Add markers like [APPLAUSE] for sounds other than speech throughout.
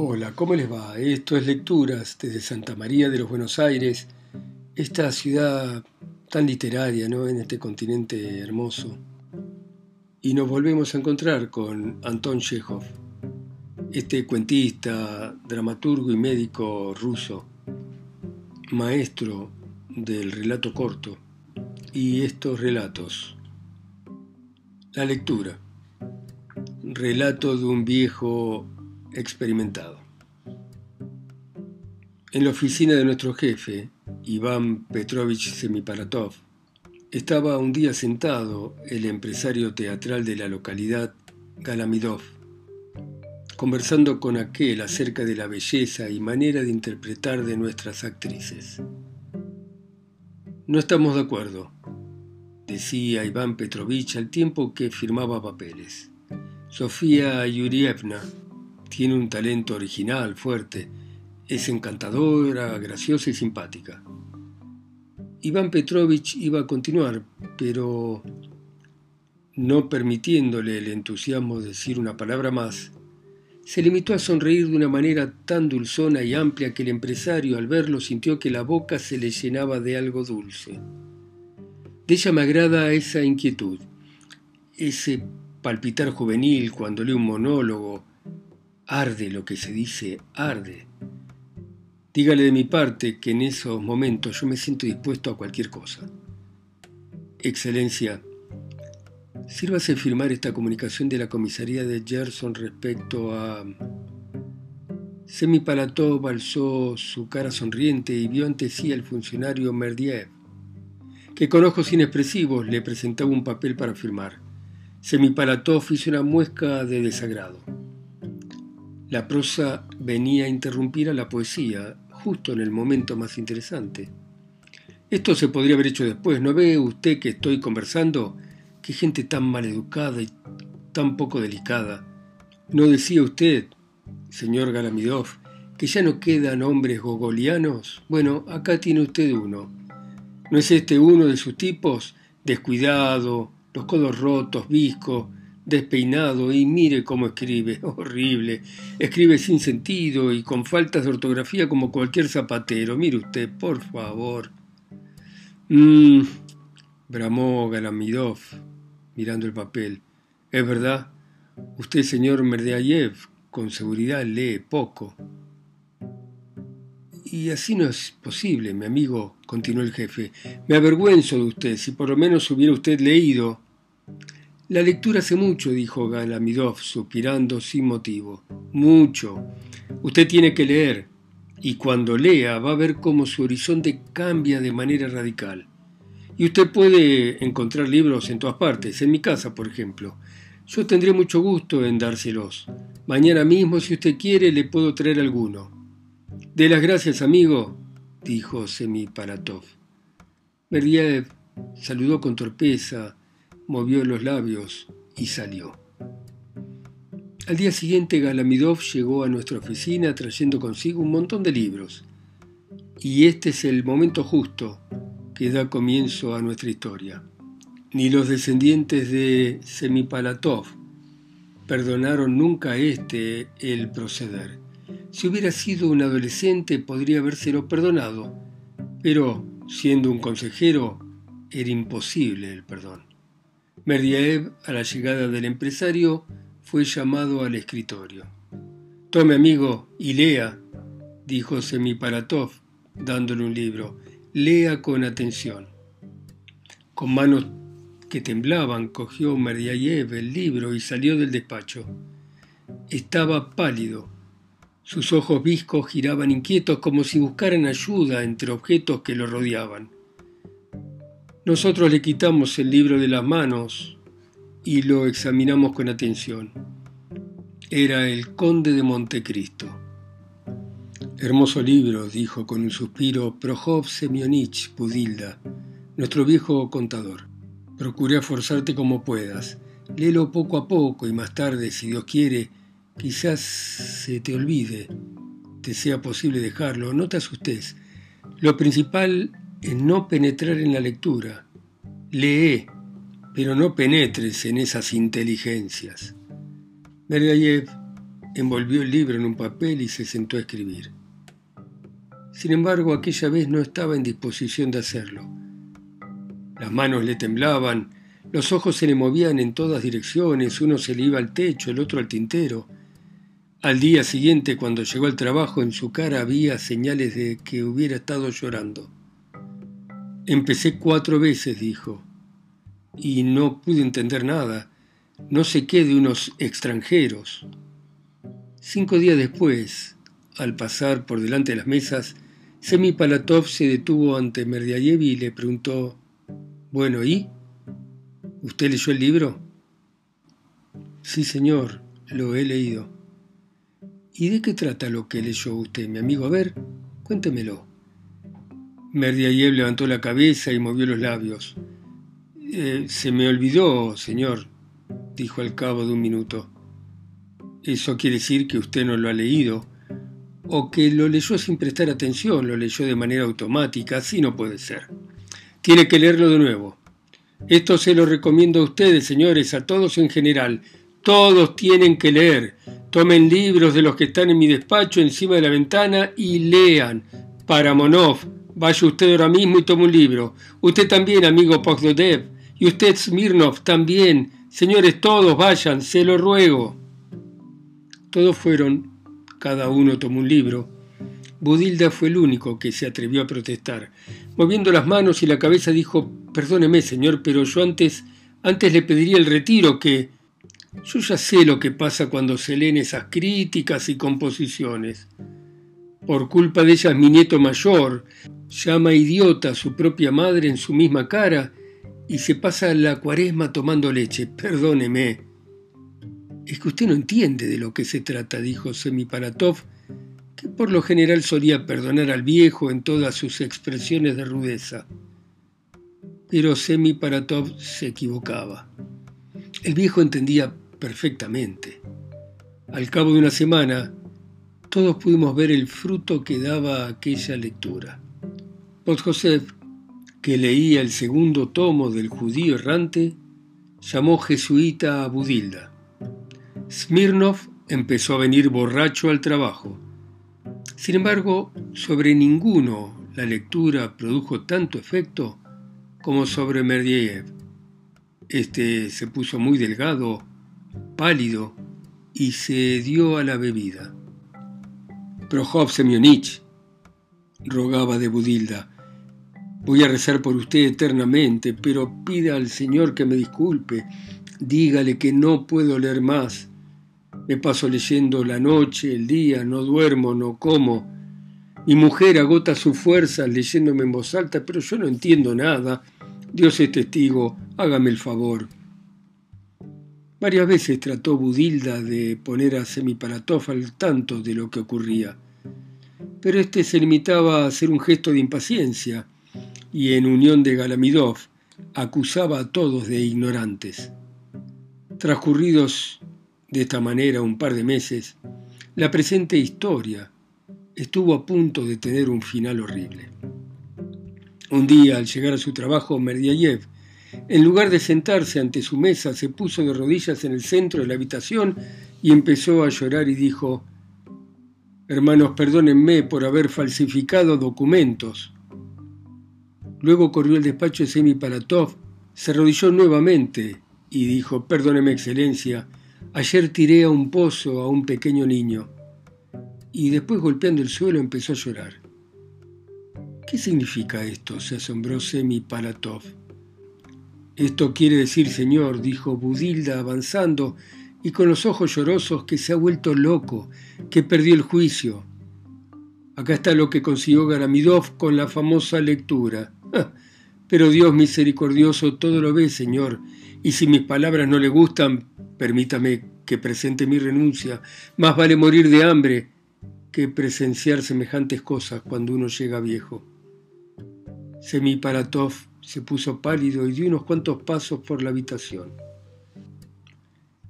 Hola, ¿cómo les va? Esto es Lecturas desde Santa María de los Buenos Aires, esta ciudad tan literaria, ¿no? En este continente hermoso. Y nos volvemos a encontrar con Anton Chekhov, este cuentista, dramaturgo y médico ruso, maestro del relato corto y estos relatos. La lectura. Relato de un viejo experimentado. En la oficina de nuestro jefe, Iván Petrovich Semiparatov, estaba un día sentado el empresario teatral de la localidad, Galamidov, conversando con aquel acerca de la belleza y manera de interpretar de nuestras actrices. No estamos de acuerdo, decía Iván Petrovich al tiempo que firmaba papeles. Sofía Yurievna tiene un talento original, fuerte, es encantadora, graciosa y simpática. Iván Petrovich iba a continuar, pero no permitiéndole el entusiasmo de decir una palabra más, se limitó a sonreír de una manera tan dulzona y amplia que el empresario al verlo sintió que la boca se le llenaba de algo dulce. De ella me agrada esa inquietud, ese palpitar juvenil cuando lee un monólogo. Arde lo que se dice, arde. Dígale de mi parte que en esos momentos yo me siento dispuesto a cualquier cosa. Excelencia, sírvase firmar esta comunicación de la comisaría de Gerson respecto a... Semipalatov alzó su cara sonriente y vio ante sí al funcionario Merdiev, que con ojos inexpresivos le presentaba un papel para firmar. Semipalatov hizo una muesca de desagrado. La prosa venía a interrumpir a la poesía, justo en el momento más interesante. Esto se podría haber hecho después. ¿No ve usted que estoy conversando? Qué gente tan maleducada y tan poco delicada. ¿No decía usted, señor Galamidov, que ya no quedan hombres gogolianos? Bueno, acá tiene usted uno. ¿No es este uno de sus tipos? Descuidado, los codos rotos, visco, despeinado y mire cómo escribe, [LAUGHS] horrible. Escribe sin sentido y con faltas de ortografía como cualquier zapatero. Mire usted, por favor. Mmm, bramó Galamidov, mirando el papel. Es verdad, usted, señor Merdeayev, con seguridad lee poco. Y así no es posible, mi amigo, continuó el jefe. Me avergüenzo de usted, si por lo menos hubiera usted leído. La lectura hace mucho, dijo Galamidov, suspirando sin motivo. Mucho. Usted tiene que leer, y cuando lea va a ver cómo su horizonte cambia de manera radical. Y usted puede encontrar libros en todas partes, en mi casa, por ejemplo. Yo tendré mucho gusto en dárselos. Mañana mismo, si usted quiere, le puedo traer alguno. De las gracias, amigo, dijo Semiparatov. Berdiev saludó con torpeza, movió los labios y salió. Al día siguiente Galamidov llegó a nuestra oficina trayendo consigo un montón de libros. Y este es el momento justo que da comienzo a nuestra historia. Ni los descendientes de Semipalatov perdonaron nunca a este el proceder. Si hubiera sido un adolescente podría habérselo perdonado, pero siendo un consejero era imposible el perdón. A la llegada del empresario, fue llamado al escritorio. Tome, amigo, y lea, dijo Semiparatov, dándole un libro. Lea con atención. Con manos que temblaban, cogió Merdiev el libro y salió del despacho. Estaba pálido sus ojos viscos giraban inquietos como si buscaran ayuda entre objetos que lo rodeaban. Nosotros le quitamos el libro de las manos y lo examinamos con atención. Era El Conde de Montecristo. Hermoso libro, dijo con un suspiro Projov Semionich Budilda, nuestro viejo contador. Procuré forzarte como puedas. Léelo poco a poco y más tarde, si Dios quiere, Quizás se te olvide, te sea posible dejarlo, no te asustes. Lo principal es no penetrar en la lectura. Lee, pero no penetres en esas inteligencias. Bergayev envolvió el libro en un papel y se sentó a escribir. Sin embargo, aquella vez no estaba en disposición de hacerlo. Las manos le temblaban, los ojos se le movían en todas direcciones, uno se le iba al techo, el otro al tintero. Al día siguiente, cuando llegó al trabajo, en su cara había señales de que hubiera estado llorando. Empecé cuatro veces, dijo, y no pude entender nada. No sé qué de unos extranjeros. Cinco días después, al pasar por delante de las mesas, Semi Palatov se detuvo ante Merdiayev y le preguntó, Bueno, ¿y? ¿Usted leyó el libro? Sí, señor, lo he leído. ¿Y de qué trata lo que leyó usted, mi amigo? A ver, cuéntemelo. Merdiayev levantó la cabeza y movió los labios. Eh, se me olvidó, señor, dijo al cabo de un minuto. Eso quiere decir que usted no lo ha leído, o que lo leyó sin prestar atención, lo leyó de manera automática, así no puede ser. Tiene que leerlo de nuevo. Esto se lo recomiendo a ustedes, señores, a todos en general. Todos tienen que leer. Tomen libros de los que están en mi despacho encima de la ventana y lean. Paramonov, vaya usted ahora mismo y tome un libro. Usted también, amigo Pogdodev. Y usted, Smirnov, también. Señores, todos vayan, se lo ruego. Todos fueron, cada uno tomó un libro. Budilda fue el único que se atrevió a protestar. Moviendo las manos y la cabeza dijo, perdóneme, señor, pero yo antes, antes le pediría el retiro que yo ya sé lo que pasa cuando se leen esas críticas y composiciones. Por culpa de ella es mi nieto mayor, llama idiota a su propia madre en su misma cara y se pasa la cuaresma tomando leche. Perdóneme. Es que usted no entiende de lo que se trata, dijo Semiparatov, que por lo general solía perdonar al viejo en todas sus expresiones de rudeza. Pero Semiparatov se equivocaba. El viejo entendía perfectamente. Al cabo de una semana, todos pudimos ver el fruto que daba aquella lectura. Joseph, que leía el segundo tomo del judío errante, llamó jesuita a Budilda. Smirnov empezó a venir borracho al trabajo. Sin embargo, sobre ninguno la lectura produjo tanto efecto como sobre Merdiev. Este se puso muy delgado, pálido, y se dio a la bebida. Prohov Semyonich, rogaba de Budilda, voy a rezar por usted eternamente, pero pida al Señor que me disculpe, dígale que no puedo leer más. Me paso leyendo la noche, el día, no duermo, no como. Mi mujer agota sus fuerzas leyéndome en voz alta, pero yo no entiendo nada. Dios es testigo, hágame el favor. Varias veces trató Budilda de poner a Semiparatov al tanto de lo que ocurría, pero este se limitaba a hacer un gesto de impaciencia y en unión de Galamidov acusaba a todos de ignorantes. Transcurridos de esta manera un par de meses, la presente historia estuvo a punto de tener un final horrible. Un día, al llegar a su trabajo, Merdiayev en lugar de sentarse ante su mesa, se puso de rodillas en el centro de la habitación y empezó a llorar y dijo, Hermanos, perdónenme por haber falsificado documentos. Luego corrió al despacho de Semi Palatov, se arrodilló nuevamente y dijo, Perdóneme, Excelencia, ayer tiré a un pozo a un pequeño niño. Y después golpeando el suelo empezó a llorar. ¿Qué significa esto? se asombró Semi Palatov. Esto quiere decir, señor, dijo Budilda avanzando y con los ojos llorosos, que se ha vuelto loco, que perdió el juicio. Acá está lo que consiguió Garamidov con la famosa lectura. Pero Dios misericordioso todo lo ve, señor, y si mis palabras no le gustan, permítame que presente mi renuncia. Más vale morir de hambre que presenciar semejantes cosas cuando uno llega viejo. Semiparatov se puso pálido y dio unos cuantos pasos por la habitación.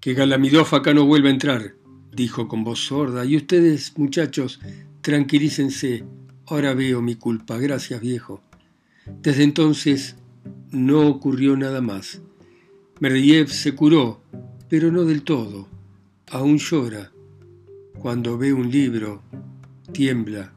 Que Galamidov acá no vuelva a entrar, dijo con voz sorda, y ustedes, muchachos, tranquilícense, ahora veo mi culpa, gracias viejo. Desde entonces no ocurrió nada más. Merdiev se curó, pero no del todo. Aún llora, Cuando ve un libro, tiembla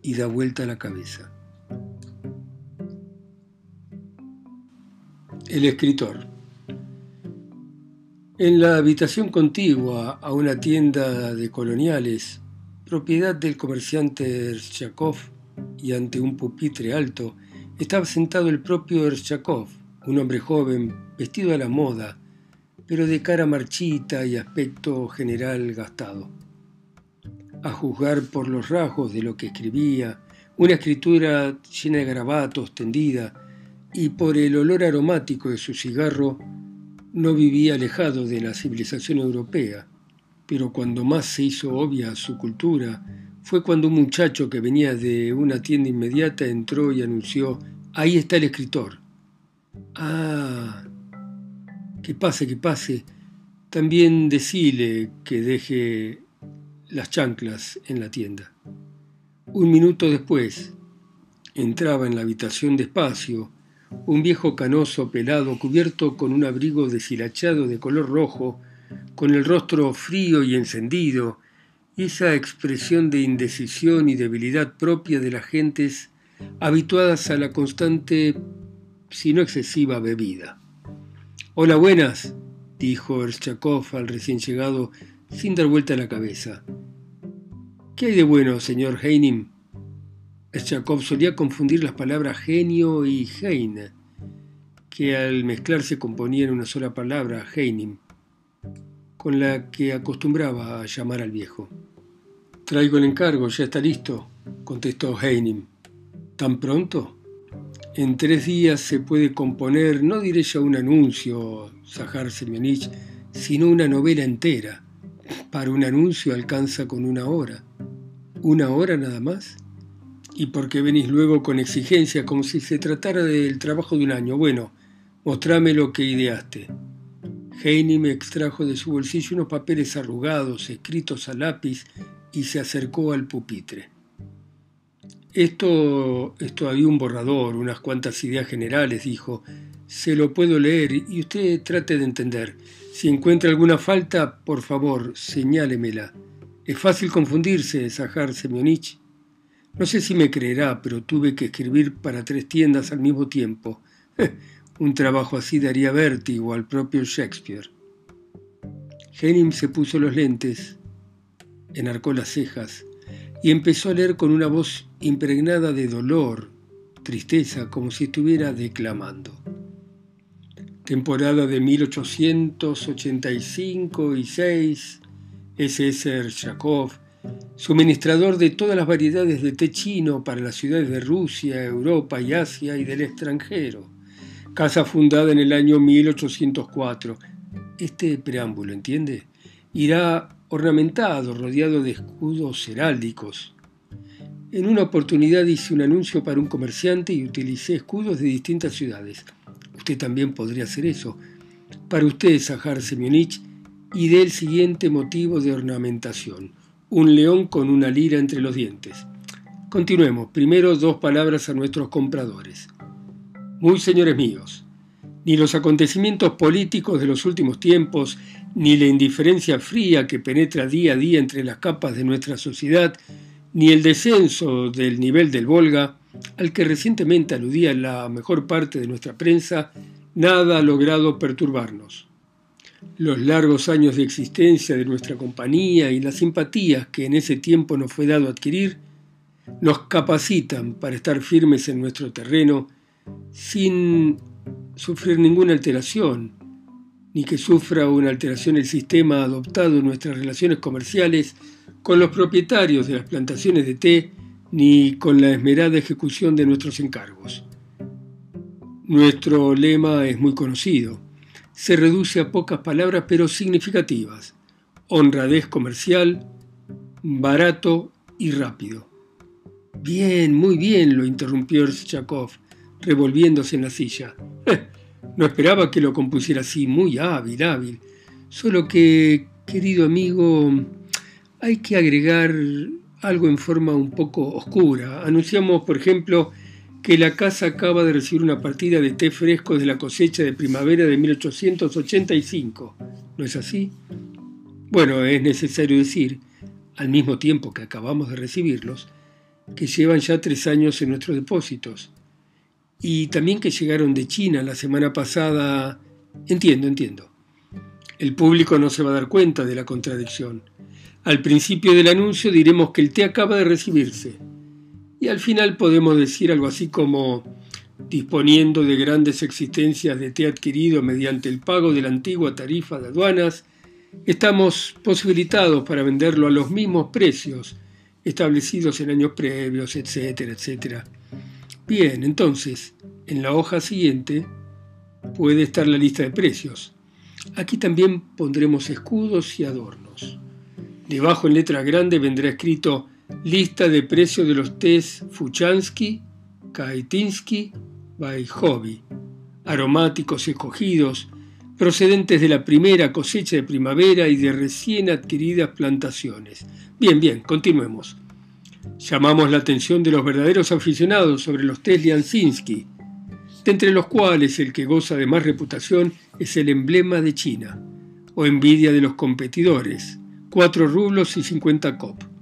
y da vuelta la cabeza. El escritor. En la habitación contigua a una tienda de coloniales, propiedad del comerciante Erchakov, y ante un pupitre alto, estaba sentado el propio Erchakov, un hombre joven, vestido a la moda, pero de cara marchita y aspecto general gastado. A juzgar por los rasgos de lo que escribía, una escritura llena de garabatos, tendida, y por el olor aromático de su cigarro, no vivía alejado de la civilización europea, pero cuando más se hizo obvia su cultura fue cuando un muchacho que venía de una tienda inmediata entró y anunció, ahí está el escritor. Ah, que pase, que pase. También decile que deje las chanclas en la tienda. Un minuto después, entraba en la habitación despacio un viejo canoso pelado cubierto con un abrigo deshilachado de color rojo, con el rostro frío y encendido, y esa expresión de indecisión y debilidad propia de las gentes habituadas a la constante, si no excesiva, bebida. Hola, buenas, dijo Erschakov al recién llegado, sin dar vuelta la cabeza. ¿Qué hay de bueno, señor Heinim? Erschakov solía confundir las palabras genio y Heine, que al mezclarse componían una sola palabra, Heinim, con la que acostumbraba a llamar al viejo. Traigo el encargo, ya está listo, contestó Heinim. ¿Tan pronto? En tres días se puede componer, no diré ya un anuncio, Zahar Semyonich, sino una novela entera. Para un anuncio alcanza con una hora. ¿Una hora nada más? ¿Y por qué venís luego con exigencia como si se tratara del trabajo de un año? Bueno, mostrame lo que ideaste. Heini me extrajo de su bolsillo unos papeles arrugados, escritos a lápiz, y se acercó al pupitre. Esto es todavía un borrador, unas cuantas ideas generales, dijo. Se lo puedo leer y usted trate de entender. Si encuentra alguna falta, por favor, señálemela. Es fácil confundirse, Zahar Semyonich. No sé si me creerá, pero tuve que escribir para tres tiendas al mismo tiempo. [LAUGHS] Un trabajo así daría vértigo al propio Shakespeare. Henning se puso los lentes, enarcó las cejas y empezó a leer con una voz impregnada de dolor, tristeza, como si estuviera declamando. Temporada de 1885 y 6, S.S. Shakov, suministrador de todas las variedades de té chino para las ciudades de Rusia, Europa y Asia y del extranjero. Casa fundada en el año 1804. Este preámbulo, ¿entiende? Irá ornamentado, rodeado de escudos heráldicos. En una oportunidad hice un anuncio para un comerciante y utilicé escudos de distintas ciudades. Usted también podría hacer eso. Para usted, Zahar Semyonich, y del siguiente motivo de ornamentación. Un león con una lira entre los dientes. Continuemos. Primero dos palabras a nuestros compradores. Muy señores míos, ni los acontecimientos políticos de los últimos tiempos, ni la indiferencia fría que penetra día a día entre las capas de nuestra sociedad, ni el descenso del nivel del Volga, al que recientemente aludía la mejor parte de nuestra prensa, nada ha logrado perturbarnos. Los largos años de existencia de nuestra compañía y las simpatías que en ese tiempo nos fue dado adquirir, nos capacitan para estar firmes en nuestro terreno sin sufrir ninguna alteración, ni que sufra una alteración el sistema adoptado en nuestras relaciones comerciales con los propietarios de las plantaciones de té, ni con la esmerada ejecución de nuestros encargos. Nuestro lema es muy conocido. Se reduce a pocas palabras pero significativas. Honradez comercial, barato y rápido. Bien, muy bien, lo interrumpió Chakov revolviéndose en la silla. No esperaba que lo compusiera así, muy hábil, hábil. Solo que, querido amigo, hay que agregar algo en forma un poco oscura. Anunciamos, por ejemplo, que la casa acaba de recibir una partida de té fresco de la cosecha de primavera de 1885. ¿No es así? Bueno, es necesario decir al mismo tiempo que acabamos de recibirlos, que llevan ya tres años en nuestros depósitos, y también que llegaron de China la semana pasada. Entiendo, entiendo. El público no se va a dar cuenta de la contradicción. Al principio del anuncio diremos que el té acaba de recibirse. Y al final podemos decir algo así como, disponiendo de grandes existencias de té adquirido mediante el pago de la antigua tarifa de aduanas, estamos posibilitados para venderlo a los mismos precios establecidos en años previos, etcétera, etcétera. Bien, entonces, en la hoja siguiente puede estar la lista de precios. Aquí también pondremos escudos y adornos. Debajo en letra grande vendrá escrito lista de precios de los tés Fuchansky, Kaitinsky, Hobby, aromáticos escogidos, procedentes de la primera cosecha de primavera y de recién adquiridas plantaciones. Bien, bien, continuemos. Llamamos la atención de los verdaderos aficionados sobre los tés Liansinski, de entre los cuales el que goza de más reputación es el emblema de China, o envidia de los competidores, 4 rublos y 50 cop.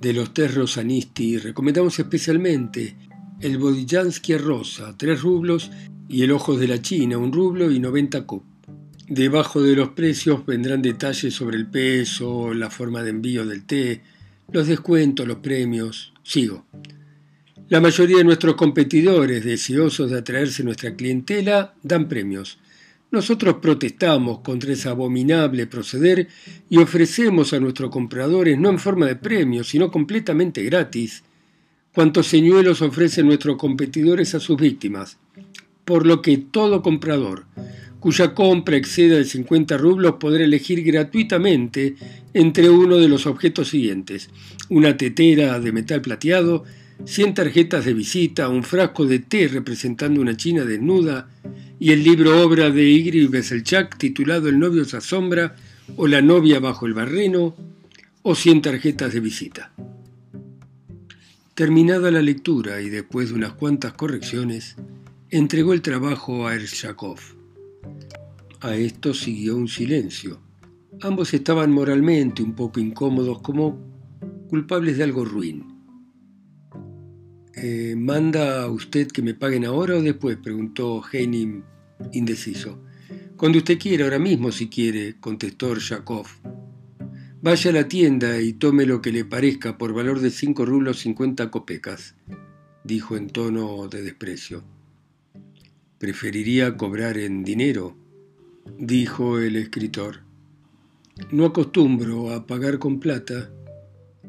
De los tés Rosanisti recomendamos especialmente el Bodillansky rosa, 3 rublos, y el Ojos de la China, 1 rublo y 90 cop. Debajo de los precios vendrán detalles sobre el peso, la forma de envío del té, los descuentos, los premios. Sigo. La mayoría de nuestros competidores, deseosos de atraerse nuestra clientela, dan premios. Nosotros protestamos contra ese abominable proceder y ofrecemos a nuestros compradores, no en forma de premios, sino completamente gratis, cuantos señuelos ofrecen nuestros competidores a sus víctimas. Por lo que todo comprador, cuya compra exceda de 50 rublos podrá elegir gratuitamente entre uno de los objetos siguientes, una tetera de metal plateado, 100 tarjetas de visita, un frasco de té representando una china desnuda y el libro obra de Igri Beselchak titulado El novio se asombra o La novia bajo el barreno o 100 tarjetas de visita. Terminada la lectura y después de unas cuantas correcciones, entregó el trabajo a Ershakov. A esto siguió un silencio. Ambos estaban moralmente un poco incómodos, como culpables de algo ruin. Eh, ¿Manda usted que me paguen ahora o después? preguntó Heinim indeciso. Cuando usted quiera, ahora mismo si quiere, contestó Yakov. Vaya a la tienda y tome lo que le parezca por valor de cinco rublos cincuenta copecas, dijo en tono de desprecio. Preferiría cobrar en dinero, dijo el escritor. No acostumbro a pagar con plata.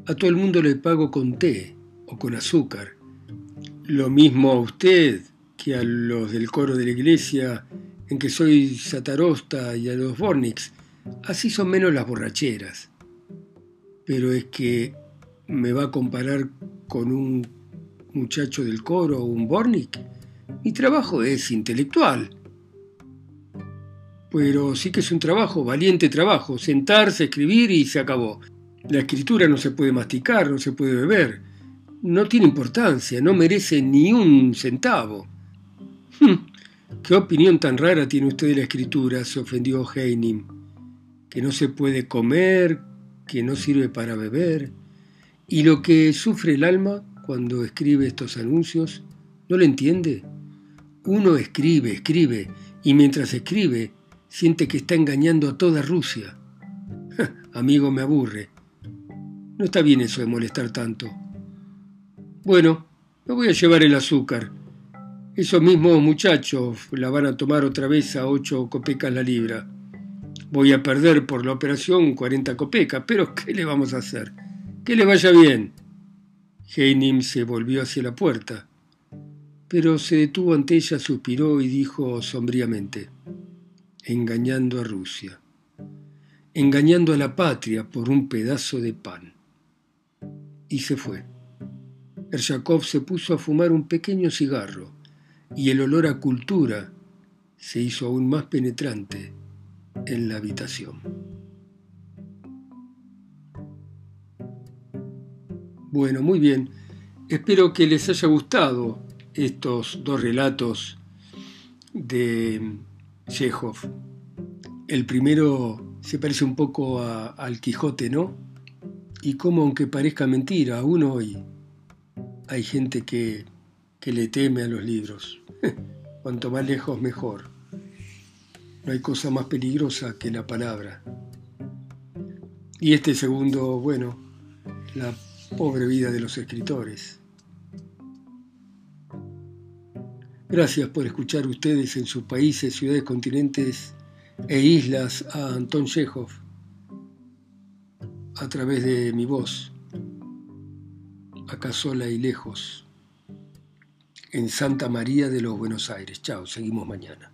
A todo el mundo le pago con té o con azúcar. Lo mismo a usted que a los del coro de la iglesia en que soy satarosta y a los Bornix. Así son menos las borracheras. Pero es que me va a comparar con un muchacho del coro o un Bornik. Mi trabajo es intelectual pero sí que es un trabajo, valiente trabajo, sentarse, escribir y se acabó. La escritura no se puede masticar, no se puede beber, no tiene importancia, no merece ni un centavo. Hm, ¿Qué opinión tan rara tiene usted de la escritura? se ofendió Heinim. Que no se puede comer, que no sirve para beber. ¿Y lo que sufre el alma cuando escribe estos anuncios? ¿No lo entiende? Uno escribe, escribe, y mientras escribe, siente que está engañando a toda Rusia. [LAUGHS] amigo, me aburre. No está bien eso de molestar tanto. Bueno, me voy a llevar el azúcar. Esos mismos muchachos la van a tomar otra vez a ocho copecas la libra. Voy a perder por la operación 40 copecas, pero [LAUGHS] ¿qué le vamos a hacer? Que le vaya bien. Heinim se volvió hacia la puerta, pero se detuvo ante ella, suspiró y dijo sombríamente engañando a Rusia, engañando a la patria por un pedazo de pan. Y se fue. Ershakov se puso a fumar un pequeño cigarro y el olor a cultura se hizo aún más penetrante en la habitación. Bueno, muy bien. Espero que les haya gustado estos dos relatos de Chekhov. El primero se parece un poco al Quijote, ¿no? y cómo, aunque parezca mentira, aún hoy hay gente que, que le teme a los libros. [LAUGHS] Cuanto más lejos, mejor. No hay cosa más peligrosa que la palabra. Y este segundo, bueno, la pobre vida de los escritores. Gracias por escuchar ustedes en sus países, ciudades, continentes e islas a Anton Chekhov a través de mi voz, acá sola y lejos, en Santa María de los Buenos Aires. Chao, seguimos mañana.